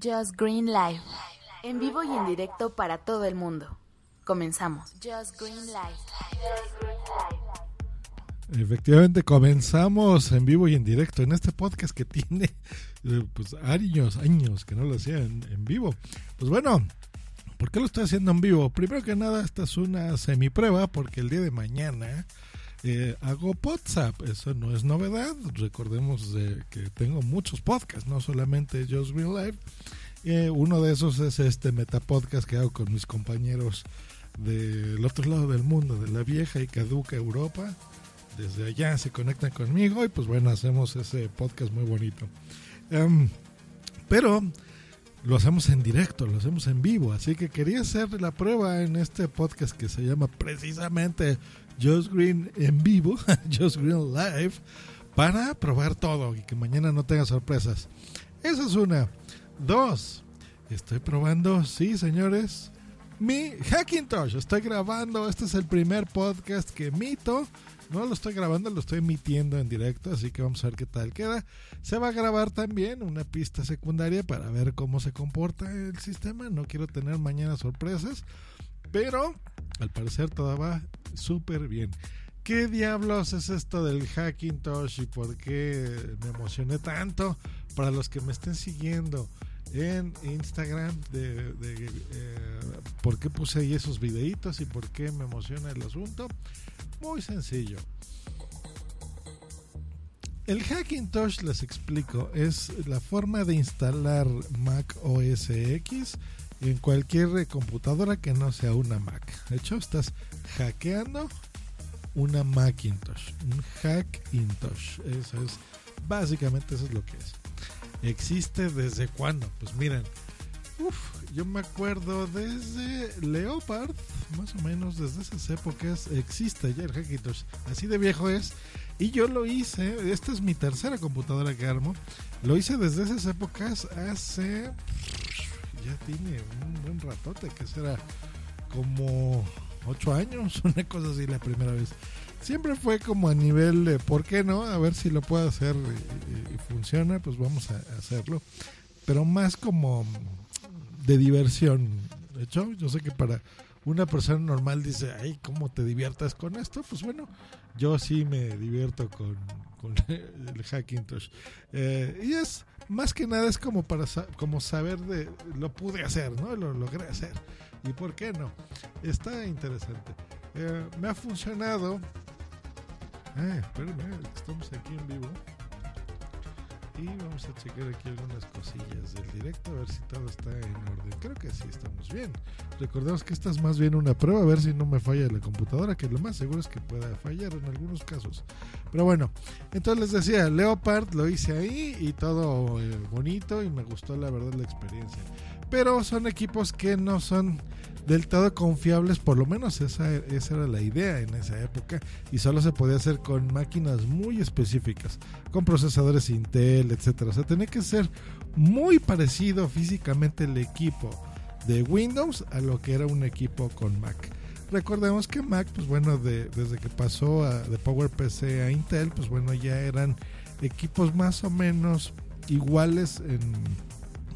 Just Green Live. En vivo y en directo para todo el mundo. Comenzamos. Just Green Live. Efectivamente, comenzamos en vivo y en directo en este podcast que tiene eh, pues años, años que no lo hacía en, en vivo. Pues bueno, ¿por qué lo estoy haciendo en vivo? Primero que nada, esta es una semiprueba porque el día de mañana hago WhatsApp. Eso no es novedad. Recordemos que tengo muchos podcasts, no solamente Just Green Live. Eh, uno de esos es este metapodcast que hago con mis compañeros del otro lado del mundo, de la vieja y caduca Europa. Desde allá se conectan conmigo y pues bueno, hacemos ese podcast muy bonito. Em, pero lo hacemos en directo, lo hacemos en vivo, así que quería hacer la prueba en este podcast que se llama precisamente Just Green en vivo, Just Green Live, para probar todo y que mañana no tenga sorpresas. Esa es una. Dos, estoy probando, sí señores, mi Hackintosh. Estoy grabando, este es el primer podcast que emito. No lo estoy grabando, lo estoy emitiendo en directo, así que vamos a ver qué tal queda. Se va a grabar también una pista secundaria para ver cómo se comporta el sistema. No quiero tener mañana sorpresas, pero al parecer todo va súper bien. ¿Qué diablos es esto del Hackintosh y por qué me emocioné tanto? Para los que me estén siguiendo en Instagram de, eh, por qué puse ahí esos videitos y por qué me emociona el asunto. Muy sencillo. El Hackintosh, les explico, es la forma de instalar Mac OS X en cualquier computadora que no sea una Mac. De hecho, estás hackeando una Macintosh, un Hackintosh. Eso es, básicamente eso es lo que es. ¿Existe desde cuándo? Pues miren, uf, yo me acuerdo desde Leopard, más o menos desde esas épocas, existe ya el Hackintosh. Así de viejo es. Y yo lo hice, esta es mi tercera computadora que armo. Lo hice desde esas épocas hace. Ya tiene un buen ratote, que será como ocho años, una cosa así la primera vez. Siempre fue como a nivel de, ¿por qué no? A ver si lo puedo hacer y, funciona, pues vamos a hacerlo. Pero más como de diversión. De hecho, yo sé que para una persona normal dice, ay, ¿cómo te diviertas con esto? Pues bueno, yo sí me divierto con, con el Hackintosh. Eh, y es, más que nada, es como para como saber de, lo pude hacer, ¿no? Lo logré hacer. ¿Y por qué no? Está interesante. Eh, me ha funcionado. Eh, espérame, estamos aquí en vivo. Y vamos a checar aquí algunas cosillas del directo a ver si todo está en orden. Creo que sí estamos bien. Recordemos que esta es más bien una prueba a ver si no me falla la computadora, que lo más seguro es que pueda fallar en algunos casos. Pero bueno, entonces les decía, Leopard lo hice ahí y todo eh, bonito y me gustó la verdad la experiencia. Pero son equipos que no son del todo confiables, por lo menos esa, esa era la idea en esa época, y solo se podía hacer con máquinas muy específicas, con procesadores Intel, etcétera. O sea, tenía que ser muy parecido físicamente el equipo de Windows a lo que era un equipo con Mac. Recordemos que Mac, pues bueno, de, desde que pasó a, de PowerPC a Intel, pues bueno, ya eran equipos más o menos iguales en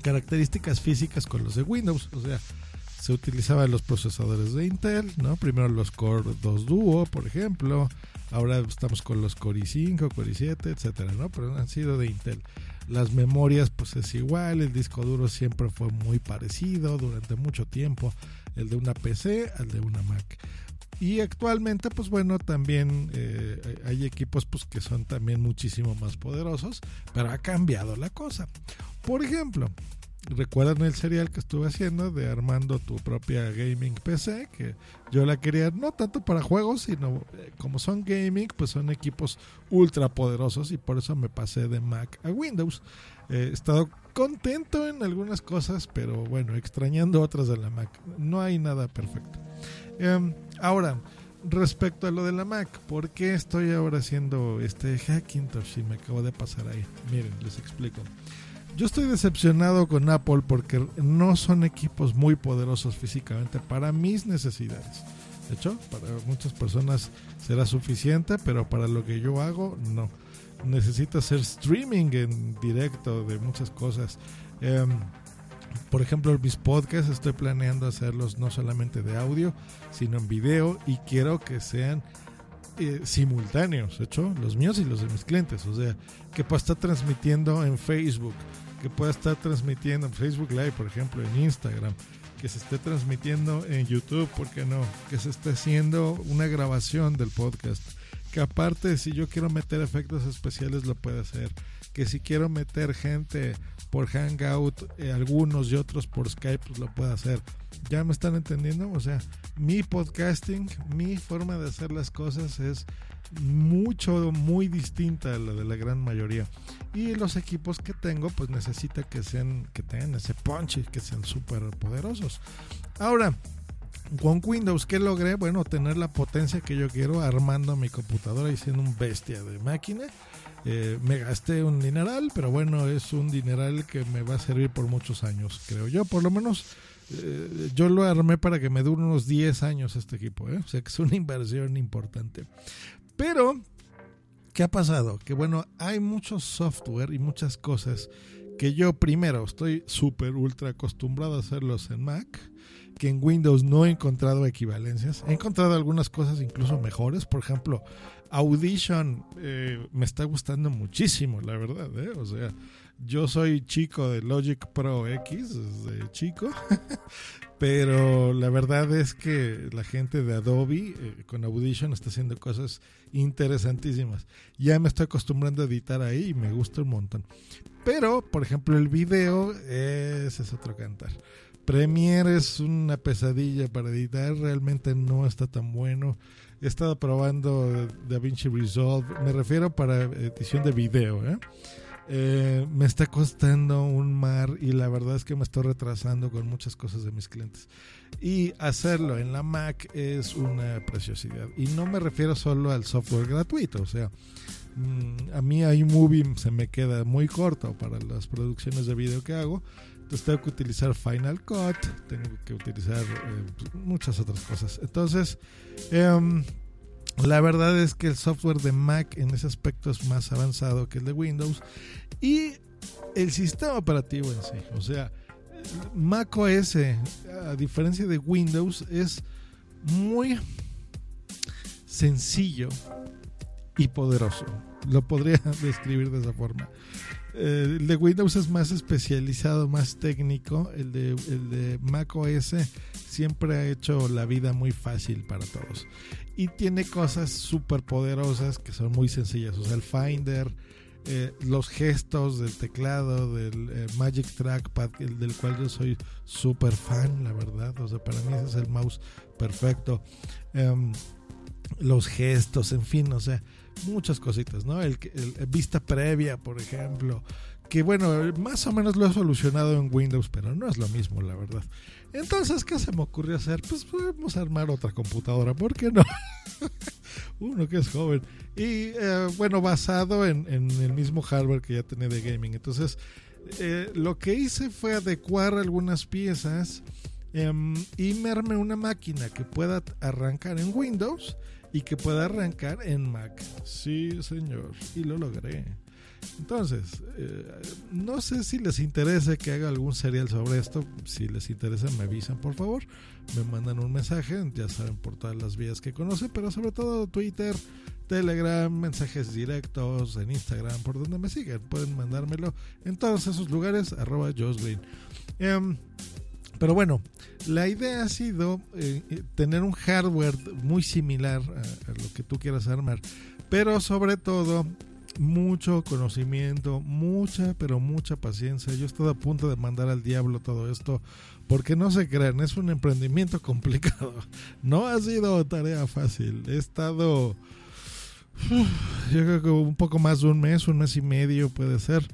características físicas con los de Windows. O sea, se utilizaban los procesadores de Intel, ¿no? Primero los Core 2 Duo, por ejemplo. Ahora estamos con los Core i5, Core i7, etcétera, ¿no? Pero han sido de Intel. Las memorias, pues es igual. El disco duro siempre fue muy parecido durante mucho tiempo. El de una PC al de una Mac. Y actualmente, pues bueno, también eh, hay equipos pues, que son también muchísimo más poderosos, pero ha cambiado la cosa. Por ejemplo, recuerdan el serial que estuve haciendo de armando tu propia gaming PC, que yo la quería no tanto para juegos, sino eh, como son gaming, pues son equipos ultra poderosos y por eso me pasé de Mac a Windows. Eh, he estado contento en algunas cosas, pero bueno, extrañando otras de la Mac. No hay nada perfecto. Eh, ahora, respecto a lo de la Mac, ¿por qué estoy ahora haciendo este Hackintosh si me acabo de pasar ahí? Miren, les explico. Yo estoy decepcionado con Apple porque no son equipos muy poderosos físicamente para mis necesidades. De hecho, para muchas personas será suficiente, pero para lo que yo hago, no. Necesito hacer streaming en directo de muchas cosas. Eh, por ejemplo, mis podcasts estoy planeando hacerlos no solamente de audio, sino en video y quiero que sean eh, simultáneos, hecho, los míos y los de mis clientes. O sea, que pueda estar transmitiendo en Facebook, que pueda estar transmitiendo en Facebook Live, por ejemplo, en Instagram, que se esté transmitiendo en YouTube, ¿por qué no? Que se esté haciendo una grabación del podcast. Que aparte, si yo quiero meter efectos especiales, lo puede hacer. Que si quiero meter gente por Hangout, eh, algunos y otros por Skype, pues lo puede hacer. ¿Ya me están entendiendo? O sea, mi podcasting, mi forma de hacer las cosas es mucho, muy distinta a la de la gran mayoría. Y los equipos que tengo, pues necesita que sean, que tengan ese punch que sean súper poderosos. Ahora, con Windows, ¿qué logré? Bueno, tener la potencia que yo quiero armando mi computadora y siendo un bestia de máquina. Eh, me gasté un dineral, pero bueno, es un dineral que me va a servir por muchos años, creo yo. Por lo menos eh, yo lo armé para que me dure unos 10 años este equipo, ¿eh? o sea que es una inversión importante. Pero, ¿qué ha pasado? Que bueno, hay mucho software y muchas cosas que yo primero estoy súper ultra acostumbrado a hacerlos en Mac, que en Windows no he encontrado equivalencias. He encontrado algunas cosas incluso mejores, por ejemplo, Audition eh, me está gustando muchísimo, la verdad, ¿eh? o sea, yo soy chico de Logic Pro X, desde chico, pero la verdad es que la gente de Adobe eh, con Audition está haciendo cosas interesantísimas. Ya me estoy acostumbrando a editar ahí y me gusta un montón. Pero, por ejemplo, el video, ese es otro cantar. Premiere es una pesadilla para editar, realmente no está tan bueno. He estado probando DaVinci Resolve, me refiero para edición de video, ¿eh? Eh, me está costando un mar y la verdad es que me estoy retrasando con muchas cosas de mis clientes. Y hacerlo en la Mac es una preciosidad. Y no me refiero solo al software gratuito, o sea, mm, a mí iMovie se me queda muy corto para las producciones de video que hago. Entonces tengo que utilizar Final Cut, tengo que utilizar eh, muchas otras cosas. Entonces, eh, la verdad es que el software de Mac en ese aspecto es más avanzado que el de Windows y el sistema operativo en sí, o sea, Mac OS, a diferencia de Windows, es muy sencillo y poderoso. Lo podría describir de esa forma. Eh, el de Windows es más especializado, más técnico. El de, el de Mac OS siempre ha hecho la vida muy fácil para todos y tiene cosas súper poderosas que son muy sencillas. O sea, el Finder, eh, los gestos del teclado, del eh, Magic Trackpad, el, del cual yo soy súper fan, la verdad. O sea, para mí ese es el mouse perfecto. Em, los gestos, en fin, o sea, muchas cositas, ¿no? El, el, vista previa, por ejemplo, que bueno, más o menos lo he solucionado en Windows, pero no es lo mismo, la verdad. Entonces, ¿qué se me ocurrió hacer? Pues podemos armar otra computadora, ¿por qué no? Uno que es joven. Y eh, bueno, basado en, el mismo hardware que ya tenía de gaming. Entonces, eh, lo que hice fue adecuar algunas piezas em, y me armé una máquina que pueda arrancar en Windows y que pueda arrancar en Mac. Sí, señor. Y lo logré. Entonces, eh, no sé si les interesa que haga algún serial sobre esto. Si les interesa, me avisan, por favor. Me mandan un mensaje, ya saben, por todas las vías que conocen, pero sobre todo Twitter, Telegram, mensajes directos, en Instagram, por donde me sigan. Pueden mandármelo en todos esos lugares, arroba Green. Em, pero bueno, la idea ha sido eh, eh, tener un hardware muy similar a, lo que tú quieras armar, pero sobre todo mucho conocimiento, mucha, pero mucha paciencia. Yo estoy a punto de mandar al diablo todo esto, porque no se crean, es un emprendimiento complicado. No ha sido tarea fácil. He estado, yo creo que un poco más de un mes, un mes y medio puede ser.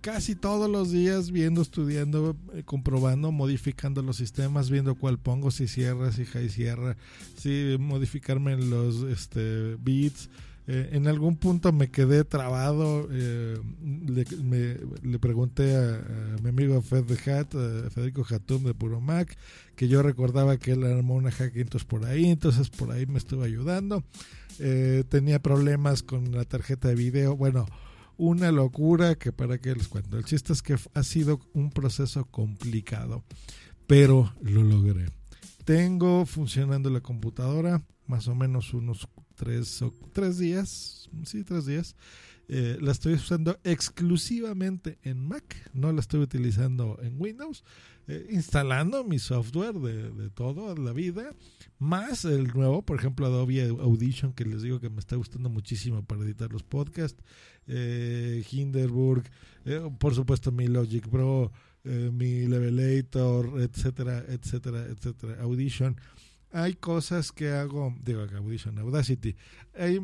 Casi todos los días viendo, estudiando, eh, comprobando, modificando los sistemas, viendo cuál pongo, si cierra, si high cierra, si modificarme los este, bits, eh, en algún punto me quedé trabado. Eh, le, pregunté a, mi amigo Fed Hat, Federico Hatum de Puro Mac, que yo recordaba que él armó una Hackintosh por ahí, entonces por ahí me estuvo ayudando. Eh, tenía problemas con la tarjeta de video. Bueno, una locura que para qué les cuento. El chiste es que ha sido un proceso complicado, pero lo logré. Tengo funcionando la computadora más o menos unos tres, o, tres días, sí, tres días. Eh, la estoy usando exclusivamente en Mac, no la estoy utilizando en Windows, eh, instalando mi software de, de toda la vida, más el nuevo, por ejemplo, Adobe Audition, que les digo que me está gustando muchísimo para editar los podcasts, eh, Hinderburg, eh, por supuesto mi Logic Pro, mi Levelator, etcétera, etcétera, etcétera, Audition. Hay cosas que hago, digo, Audition, Audacity, hay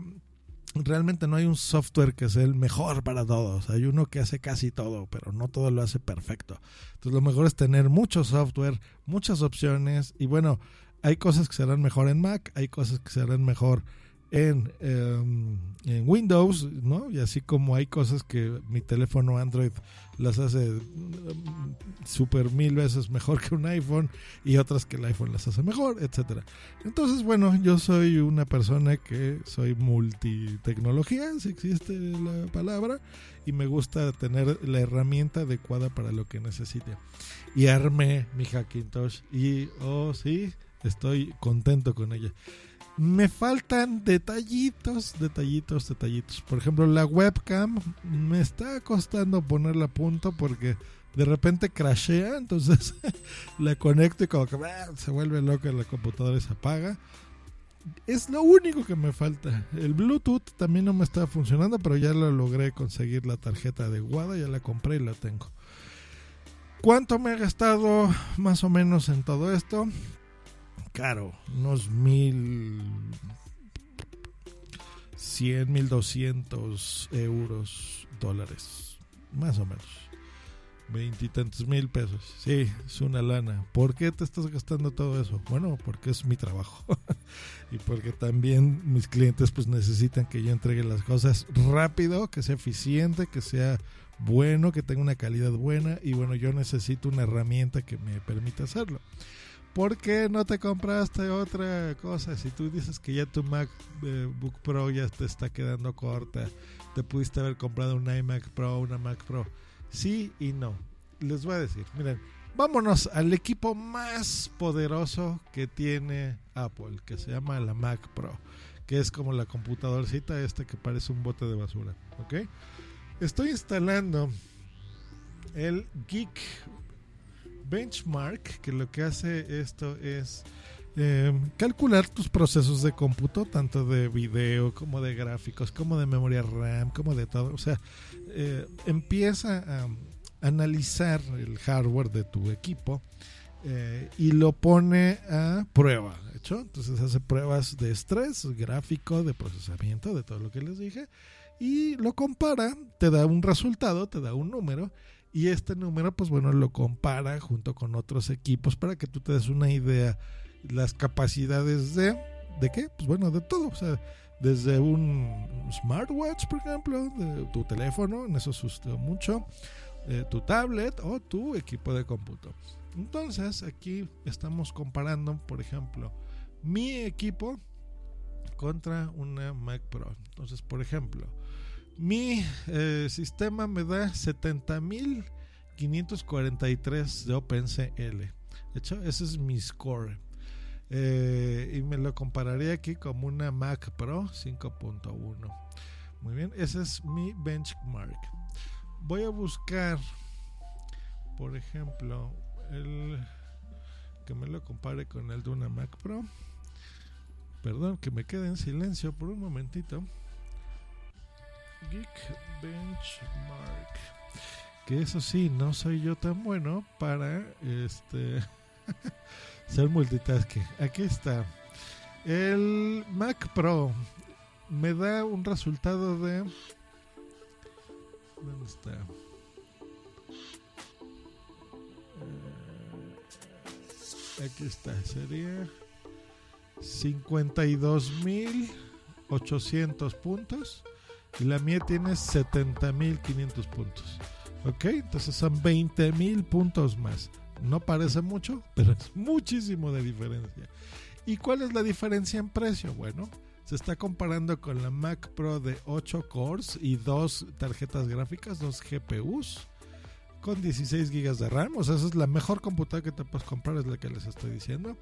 realmente no hay un software que sea el mejor para todos. Hay uno que hace casi todo, pero no todo lo hace perfecto. Entonces lo mejor es tener mucho software, muchas opciones y bueno, hay cosas que serán mejor en Mac, hay cosas que serán mejor en, em, en, Windows, ¿no? Y así como hay cosas que mi teléfono Android las hace em, super mil veces mejor que un iPhone y otras que el iPhone las hace mejor, etcétera. Entonces, bueno, yo soy una persona que soy multitecnología, si existe la palabra, y me gusta tener la herramienta adecuada para lo que necesite. Y armé mi Hackintosh y, oh sí, estoy contento con ella me faltan detallitos, detallitos, detallitos. Por ejemplo, la webcam me está costando ponerla a punto porque de repente crashea, entonces la conecto y como que ah, se vuelve loca la computadora y se apaga. Es lo único que me falta. El Bluetooth también no me está funcionando, pero ya lo logré conseguir la tarjeta adecuada, ya la compré y la tengo. ¿Cuánto me ha gastado más o menos en todo esto? Caro, unos mil cien, mil doscientos euros, dólares, más o menos. Veintitantos mil pesos. Sí, es una lana. ¿Por qué te estás gastando todo eso? Bueno, porque es mi trabajo. y porque también mis clientes pues necesitan que yo entregue las cosas rápido, que sea eficiente, que sea bueno, que tenga una calidad buena. Y bueno, yo necesito una herramienta que me permita hacerlo. ¿Por qué no te compraste otra cosa? Si tú dices que ya tu MacBook Pro ya te está quedando corta, te pudiste haber comprado un iMac Pro, una Mac Pro. Sí y no. Les voy a decir, miren, vámonos al equipo más poderoso que tiene Apple, que se llama la Mac Pro, que es como la computadorcita esta que parece un bote de basura. Estoy instalando el Geek Benchmark, que lo que hace esto es eh, calcular tus procesos de cómputo, tanto de video como de gráficos, como de memoria RAM, como de todo. O sea, eh, empieza a analizar el hardware de tu equipo eh, y lo pone a prueba. ¿hecho? Entonces hace pruebas de estrés, gráfico, de procesamiento, de todo lo que les dije. Y lo compara, te da un resultado, te da un número y este número, pues bueno, lo compara junto con otros equipos para que tú te des una idea las capacidades de de qué? Pues bueno, de todo, o sea, desde un smartwatch, por ejemplo, tu teléfono, en eso sucedió mucho, eh, tu tablet o tu equipo de cómputo. Entonces, aquí estamos comparando, por ejemplo, mi equipo contra una Mac Pro. Entonces, por ejemplo, mi eh, sistema me da 70.543 de OpenCL. De hecho, ese es mi score. Eh, y me lo compararía aquí como una Mac Pro 5.1. Muy bien, ese es mi benchmark. Voy a buscar, por ejemplo, el que me lo compare con el de una Mac Pro. Perdón, que me quede en silencio por un momentito. Geek Benchmark. Que eso sí, no soy yo tan bueno para este ser multitasking. Aquí está. El Mac Pro me da un resultado de. ¿Dónde está? Eh, aquí está. Sería 52.800 puntos y la mía tiene 70.500 puntos. ¿Ok? Entonces son 20.000 puntos más. No parece mucho, pero es muchísimo de diferencia. ¿Y cuál es la diferencia en precio? Bueno, Se está comparando con la Mac Pro de 8 cores y dos tarjetas gráficas, dos GPUs con 16 GB de RAM. O sea, esa es la mejor computadora que te puedes comprar, es la que les estoy diciendo.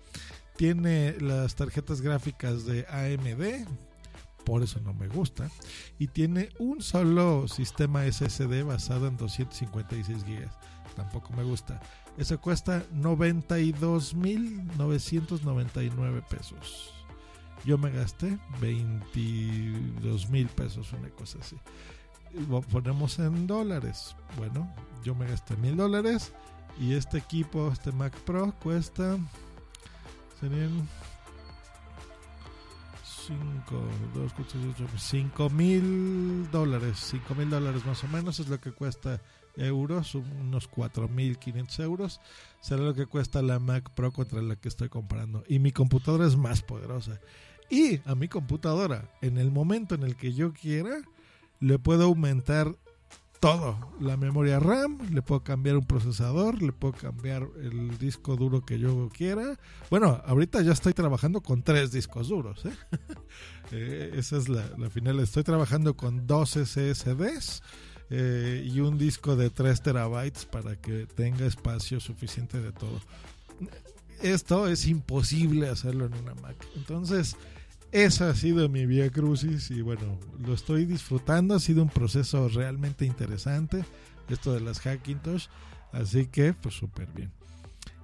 Tiene las tarjetas gráficas de AMD, por eso no me gusta. Y tiene un solo sistema SSD basado en 256 GB. Tampoco me gusta. Eso cuesta 92.999 pesos. Yo me gasté 22 mil pesos, una cosa así. Lo ponemos en dólares. Bueno, yo me gasté mil dólares. Y este equipo, este Mac Pro, cuesta. Serían 5, 2, 4, 8, 5 mil dólares. 5 mil dólares más o menos es lo que cuesta euros, unos 4.500 euros. Será lo que cuesta la Mac Pro contra la que estoy comprando. Y mi computadora es más poderosa. Y a mi computadora, en el momento en el que yo quiera, le puedo aumentar todo. La memoria RAM, le puedo cambiar un procesador, le puedo cambiar el disco duro que yo quiera. Bueno, ahorita ya estoy trabajando con tres discos duros. ¿eh? eh esa es la, final. Estoy trabajando con dos SSDs. Eh, y un disco de 3 terabytes para que tenga espacio suficiente de todo. Esto es imposible hacerlo en una Mac. Entonces, esa ha sido mi vía crucis y bueno, lo estoy disfrutando. Ha sido un proceso realmente interesante, esto de las Hackintosh. Así que, pues súper bien.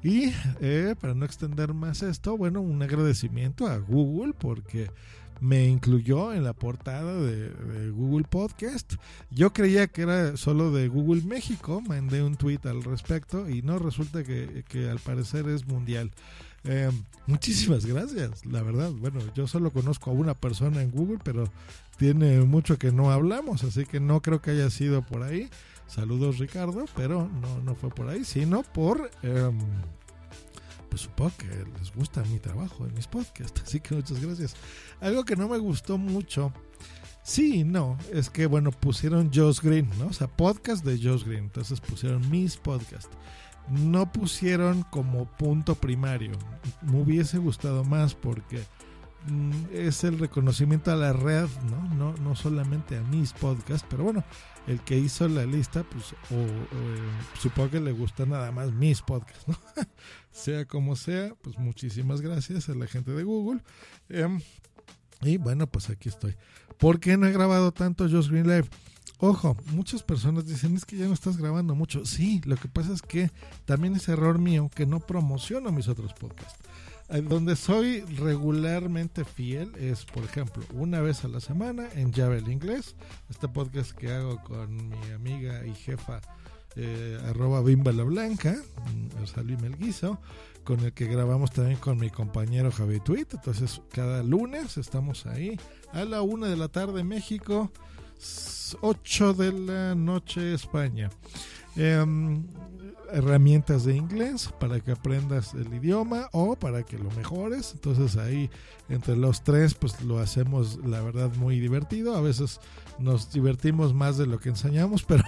Y eh, para no extender más esto, bueno, un agradecimiento a Google porque me incluyó en la portada de, Google Podcast. Yo creía que era solo de Google México, mandé un tweet al respecto y no resulta que, al parecer es mundial. Eh, muchísimas gracias, la verdad. Bueno, yo solo conozco a una persona en Google, pero tiene mucho que no hablamos, así que no creo que haya sido por ahí. Saludos Ricardo, pero no, no fue por ahí, sino por... Em, pues supongo que les gusta mi trabajo en mis podcasts, así que muchas gracias. Algo que no me gustó mucho, sí no, es que bueno, pusieron Josh Green, ¿no? O sea, podcast de Josh Green, entonces pusieron mis podcasts. No pusieron como punto primario. Me hubiese gustado más porque es el reconocimiento a la red, ¿no? No, no solamente a mis podcasts, pero bueno, el que hizo la lista, pues o, supongo que le gustan nada más mis podcasts, ¿no? sea como sea, pues muchísimas gracias a la gente de Google. Em, y bueno, pues aquí estoy. ¿Por qué no he grabado tanto Just Green Live? Ojo, muchas personas dicen es que ya no estás grabando mucho. Sí, lo que pasa es que también es error mío que no promociono mis otros podcasts. Donde soy regularmente fiel es, por ejemplo, una vez a la semana en Llave el Inglés, este podcast que hago con mi amiga y jefa eh, arroba Bimba la Blanca, mm, Melguizo, con el que grabamos también con mi compañero Javi Tweet. Entonces, cada lunes estamos ahí a la una de la tarde México, 8 de la noche España. Em, herramientas de inglés para que aprendas el idioma o para que lo mejores. Entonces ahí entre los tres pues lo hacemos la verdad muy divertido. A veces nos divertimos más de lo que enseñamos, pero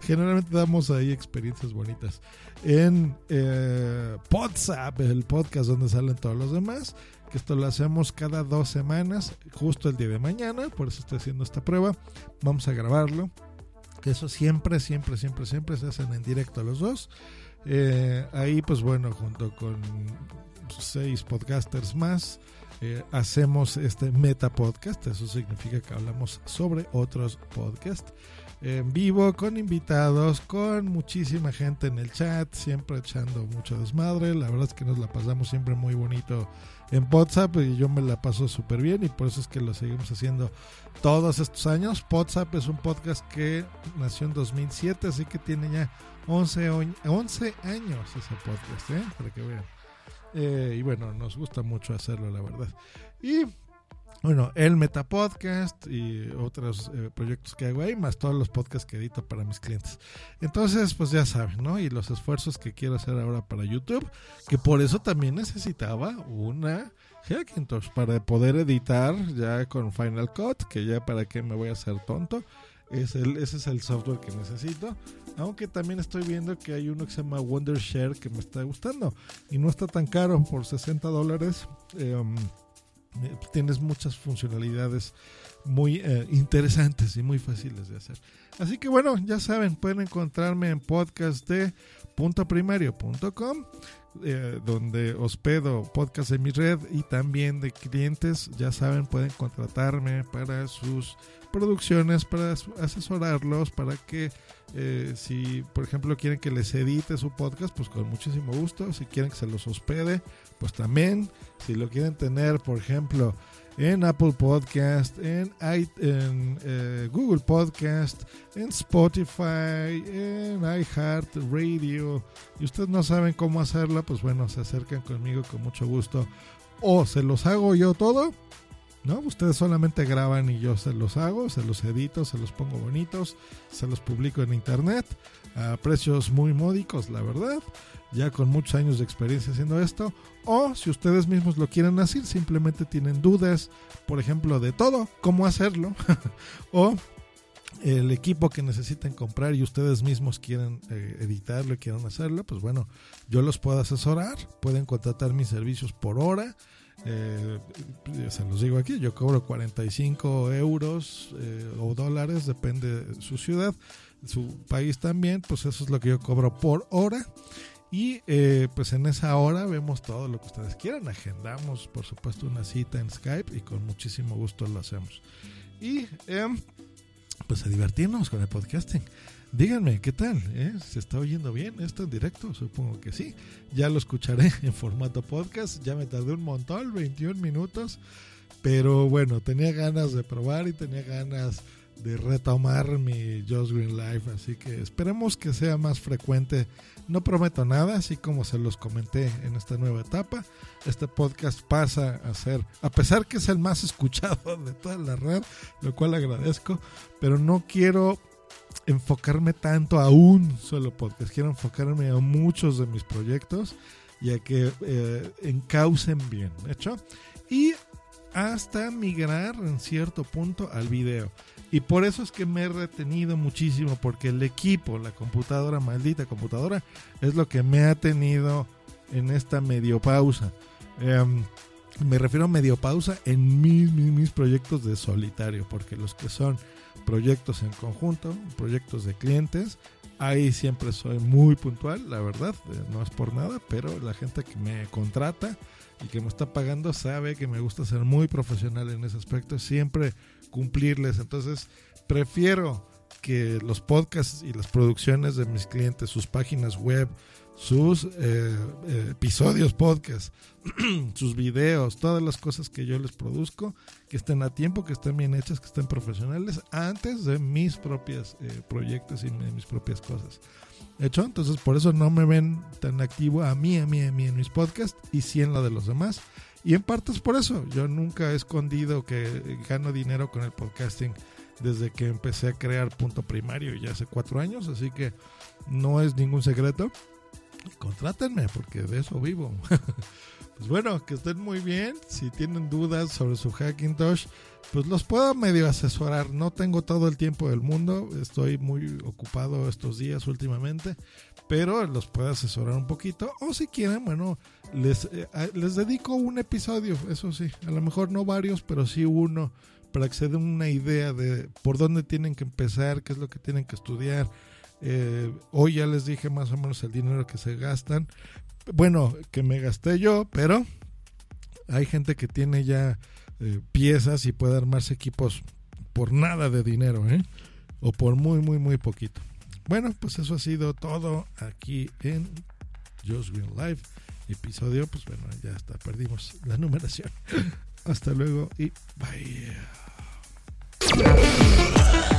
generalmente damos ahí experiencias bonitas. En eh, WhatsApp, el podcast donde salen todos los demás, esto lo hacemos cada dos semanas, justo el día de mañana, por eso estoy haciendo esta prueba. Vamos a grabarlo que eso siempre, siempre, siempre, siempre se hacen en directo los dos. Eh, ahí, pues bueno, junto con seis podcasters más, eh, hacemos este meta podcast. Eso significa que hablamos sobre otros podcasts en vivo, con invitados, con muchísima gente en el chat, siempre echando mucho desmadre. La verdad es que nos la pasamos siempre muy bonito en WhatsApp y yo me la paso súper bien y por eso es que lo seguimos haciendo todos estos años. WhatsApp es un podcast que nació en 2007, así que tiene ya 11, 11 años ese podcast, ¿eh? para que vean. Eh, y bueno, nos gusta mucho hacerlo, la verdad. Y bueno, el Meta Podcast y otros eh, proyectos que hago ahí, más todos los podcasts que edito para mis clientes. Entonces, pues ya saben, ¿no? Y los esfuerzos que quiero hacer ahora para YouTube, que por eso también necesitaba una Hackintosh para poder editar ya con Final Cut, que ya para qué me voy a hacer tonto. Es el, ese es el software que necesito. Aunque también estoy viendo que hay uno que se llama Wondershare que me está gustando. Y no está tan caro, por 60 dólares. Eh, tienes muchas funcionalidades muy eh, interesantes y muy fáciles de hacer. Así que bueno, ya saben, pueden encontrarme en podcast de puntoprimario.com eh, donde hospedo podcast de mi red y también de clientes. Ya saben, pueden contratarme para sus producciones, para asesorarlos, para que eh, si, por ejemplo, quieren que les edite su podcast, pues con muchísimo gusto. Si quieren que se los hospede, pues también. Si lo quieren tener, por ejemplo, en Apple Podcast, en, en Google Podcast, en Spotify, en iHeart Radio. Y ustedes no saben cómo hacerla, pues bueno, se acercan conmigo con mucho gusto. O se los hago yo todo, ¿no? Ustedes solamente graban y yo se los hago, se los edito, se los pongo bonitos, se los publico en internet a precios muy módicos, la verdad ya con muchos años de experiencia haciendo esto, o si ustedes mismos lo quieren hacer, simplemente tienen dudas, por ejemplo, de todo, cómo hacerlo, o el equipo que necesiten comprar y ustedes mismos quieren eh, editarlo y quieren hacerlo, pues bueno, yo los puedo asesorar, pueden contratar mis servicios por hora. Eh, se los digo aquí, yo cobro 45 euros eh, o dólares, depende de su ciudad, su país también, pues eso es lo que yo cobro por hora. Y eh, pues en esa hora vemos todo lo que ustedes quieran. Agendamos, por supuesto, una cita en Skype y con muchísimo gusto lo hacemos. Y em, pues a divertirnos con el podcasting. Díganme, ¿qué tal? Eh? ¿Se está oyendo bien esto en directo? Supongo que sí. Ya lo escucharé en formato podcast. Ya me tardé un montón, 21 minutos. Pero bueno, tenía ganas de probar y tenía ganas de retomar mi Just Green Life. Así que esperemos que sea más frecuente. No prometo nada, así como se los comenté en esta nueva etapa. Este podcast pasa a ser, a pesar que es el más escuchado de toda la red, lo cual agradezco, pero no quiero enfocarme tanto a un solo podcast. Quiero enfocarme a muchos de mis proyectos y a que eh, encaucen bien, ¿hecho? Y hasta migrar en cierto punto al video. Y por eso es que me he retenido muchísimo, porque el equipo, la computadora, maldita computadora, es lo que me ha tenido en esta medio pausa. Em, me refiero a medio pausa en mis, mis, proyectos de solitario, porque los que son proyectos en conjunto, proyectos de clientes, ahí siempre soy muy puntual, la verdad, eh, no es por nada, pero la gente que me contrata y que me está pagando sabe que me gusta ser muy profesional en ese aspecto, siempre cumplirles. Entonces, prefiero que los podcasts y las producciones de mis clientes, sus páginas web, sus eh, eh, episodios podcast, sus videos, todas las cosas que yo les produzco, que estén a tiempo, que estén bien hechas, que estén profesionales, antes de mis propios eh, proyectos y mis propias cosas. ¿Hecho? Entonces por eso no me ven tan activo a mí, a mí, a mí en mis podcasts y sí en la de los demás. Y en parte es por eso. Yo nunca he escondido que gano dinero con el podcasting desde que empecé a crear punto primario ya hace cuatro años. Así que no es ningún secreto. Contrátenme porque de eso vivo. pues bueno, que estén muy bien. Si tienen dudas sobre su Hackintosh, pues los puedo medio asesorar. No tengo todo el tiempo del mundo. Estoy muy ocupado estos días últimamente pero los puedo asesorar un poquito. O si quieren, bueno, les, eh, les dedico un episodio, eso sí, a lo mejor no varios, pero sí uno, para que se den una idea de por dónde tienen que empezar, qué es lo que tienen que estudiar. Eh, hoy ya les dije más o menos el dinero que se gastan. Bueno, que me gasté yo, pero hay gente que tiene ya eh, piezas y puede armarse equipos por nada de dinero, ¿eh? O por muy, muy, muy poquito. Bueno, pues eso ha sido todo aquí en Just Green Live. Episodio, pues bueno, ya está, perdimos la numeración. Hasta luego y bye.